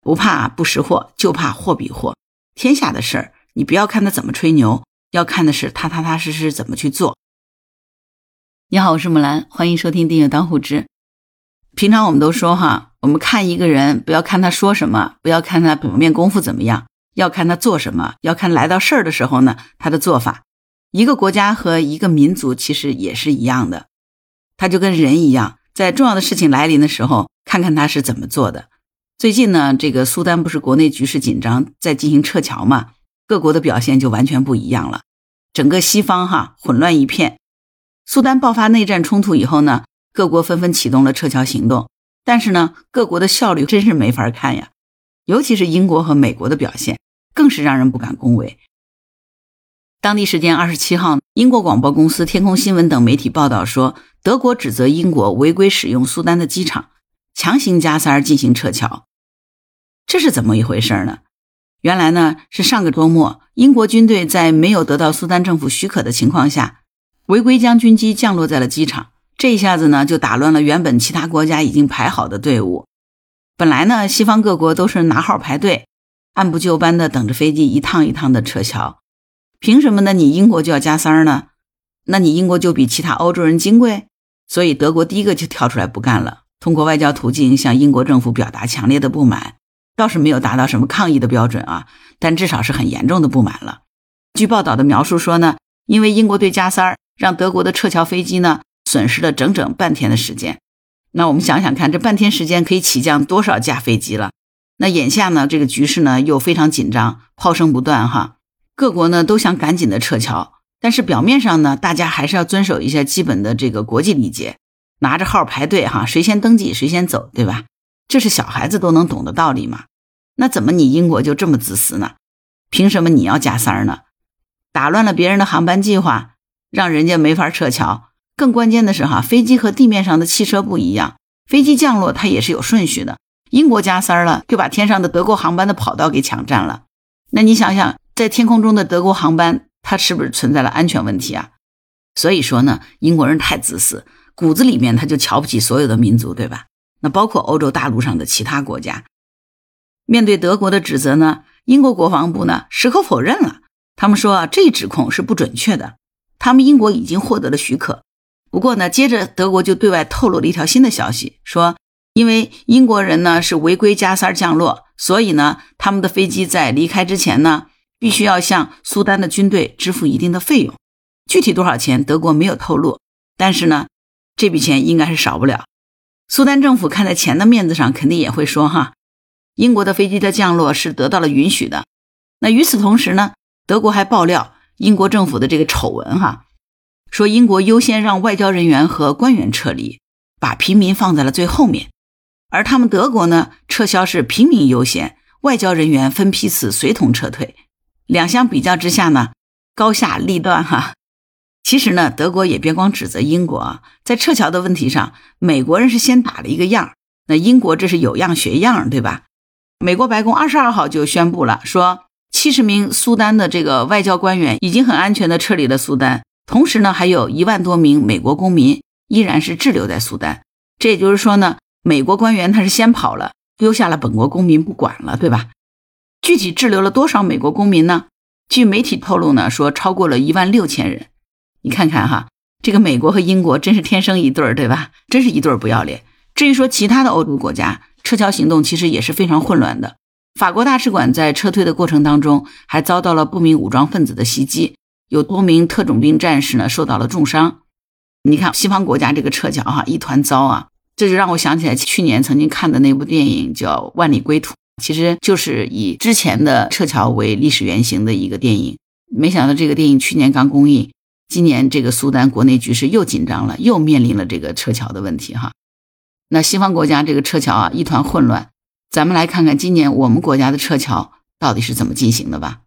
不怕不识货，就怕货比货。天下的事儿，你不要看他怎么吹牛，要看的是他踏踏实实怎么去做。你好，我是木兰，欢迎收听订阅当户知。平常我们都说哈，我们看一个人，不要看他说什么，不要看他表面功夫怎么样，要看他做什么，要看来到事儿的时候呢，他的做法。一个国家和一个民族其实也是一样的，他就跟人一样，在重要的事情来临的时候，看看他是怎么做的。最近呢，这个苏丹不是国内局势紧张，在进行撤侨嘛，各国的表现就完全不一样了，整个西方哈混乱一片。苏丹爆发内战冲突以后呢，各国纷纷启动了撤侨行动，但是呢，各国的效率真是没法看呀，尤其是英国和美国的表现，更是让人不敢恭维。当地时间二十七号，英国广播公司、天空新闻等媒体报道说，德国指责英国违规使用苏丹的机场，强行加塞儿进行撤侨。这是怎么一回事呢？原来呢是上个周末，英国军队在没有得到苏丹政府许可的情况下，违规将军机降落在了机场。这一下子呢就打乱了原本其他国家已经排好的队伍。本来呢西方各国都是拿号排队，按部就班的等着飞机一趟一趟的撤侨。凭什么呢？你英国就要加塞儿呢？那你英国就比其他欧洲人金贵？所以德国第一个就跳出来不干了，通过外交途径向英国政府表达强烈的不满，倒是没有达到什么抗议的标准啊，但至少是很严重的不满了。据报道的描述说呢，因为英国队加塞儿，让德国的撤侨飞机呢损失了整整半天的时间。那我们想想看，这半天时间可以起降多少架飞机了？那眼下呢，这个局势呢又非常紧张，炮声不断哈。各国呢都想赶紧的撤侨，但是表面上呢，大家还是要遵守一下基本的这个国际礼节，拿着号排队哈，谁先登记谁先走，对吧？这是小孩子都能懂的道理嘛。那怎么你英国就这么自私呢？凭什么你要加塞儿呢？打乱了别人的航班计划，让人家没法撤侨。更关键的是哈，飞机和地面上的汽车不一样，飞机降落它也是有顺序的。英国加塞儿了，就把天上的德国航班的跑道给抢占了。那你想想。在天空中的德国航班，它是不是存在了安全问题啊？所以说呢，英国人太自私，骨子里面他就瞧不起所有的民族，对吧？那包括欧洲大陆上的其他国家。面对德国的指责呢，英国国防部呢矢口否认了，他们说啊，这一指控是不准确的，他们英国已经获得了许可。不过呢，接着德国就对外透露了一条新的消息，说因为英国人呢是违规加塞降落，所以呢，他们的飞机在离开之前呢。必须要向苏丹的军队支付一定的费用，具体多少钱，德国没有透露。但是呢，这笔钱应该是少不了。苏丹政府看在钱的面子上，肯定也会说哈，英国的飞机的降落是得到了允许的。那与此同时呢，德国还爆料英国政府的这个丑闻哈，说英国优先让外交人员和官员撤离，把平民放在了最后面，而他们德国呢，撤销是平民优先，外交人员分批次随同撤退。两相比较之下呢，高下立断哈。其实呢，德国也别光指责英国啊，在撤侨的问题上，美国人是先打了一个样，那英国这是有样学样，对吧？美国白宫二十二号就宣布了，说七十名苏丹的这个外交官员已经很安全的撤离了苏丹，同时呢，还有一万多名美国公民依然是滞留在苏丹。这也就是说呢，美国官员他是先跑了，丢下了本国公民不管了，对吧？具体滞留了多少美国公民呢？据媒体透露呢，说超过了一万六千人。你看看哈，这个美国和英国真是天生一对儿，对吧？真是一对儿不要脸。至于说其他的欧洲国家撤侨行动，其实也是非常混乱的。法国大使馆在撤退的过程当中，还遭到了不明武装分子的袭击，有多名特种兵战士呢受到了重伤。你看西方国家这个撤侨哈，一团糟啊！这就让我想起来去年曾经看的那部电影，叫《万里归途》。其实就是以之前的撤侨为历史原型的一个电影，没想到这个电影去年刚公映，今年这个苏丹国内局势又紧张了，又面临了这个撤侨的问题哈。那西方国家这个撤侨啊一团混乱，咱们来看看今年我们国家的撤侨到底是怎么进行的吧。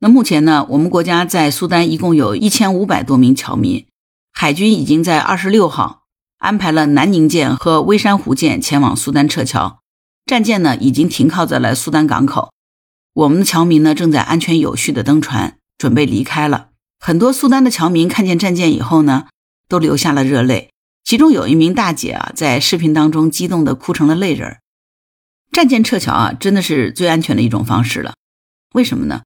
那目前呢，我们国家在苏丹一共有一千五百多名侨民，海军已经在二十六号安排了南宁舰和微山湖舰前往苏丹撤侨。战舰呢已经停靠在了苏丹港口，我们的侨民呢正在安全有序的登船，准备离开了。很多苏丹的侨民看见战舰以后呢，都流下了热泪。其中有一名大姐啊，在视频当中激动的哭成了泪人。战舰撤侨啊，真的是最安全的一种方式了。为什么呢？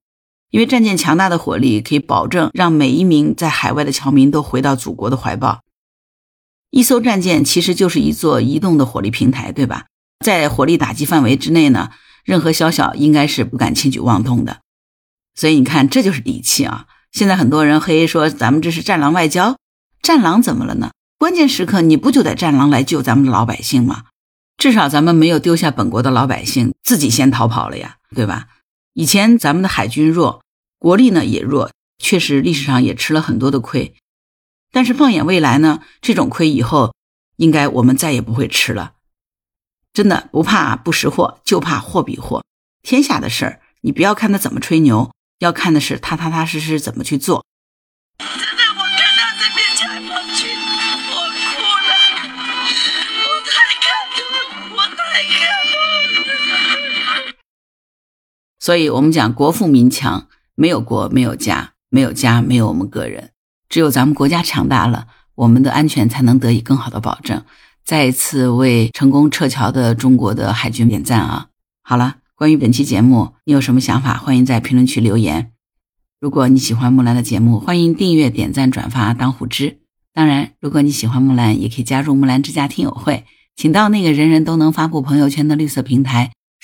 因为战舰强大的火力可以保证让每一名在海外的侨民都回到祖国的怀抱。一艘战舰其实就是一座移动的火力平台，对吧？在火力打击范围之内呢，任何宵小应该是不敢轻举妄动的。所以你看，这就是底气啊！现在很多人黑说咱们这是战狼外交，战狼怎么了呢？关键时刻你不就得战狼来救咱们的老百姓吗？至少咱们没有丢下本国的老百姓，自己先逃跑了呀，对吧？以前咱们的海军弱，国力呢也弱，确实历史上也吃了很多的亏。但是放眼未来呢，这种亏以后应该我们再也不会吃了。真的不怕不识货，就怕货比货。天下的事儿，你不要看他怎么吹牛，要看的是他踏踏实实怎么去做。所以，我们讲国富民强，没有国没有家，没有家没有我们个人。只有咱们国家强大了，我们的安全才能得以更好的保证。再一次为成功撤侨的中国的海军点赞啊！好了，关于本期节目，你有什么想法？欢迎在评论区留言。如果你喜欢木兰的节目，欢迎订阅、点赞、转发当虎之。当然，如果你喜欢木兰，也可以加入木兰之家听友会，请到那个人人都能发布朋友圈的绿色平台，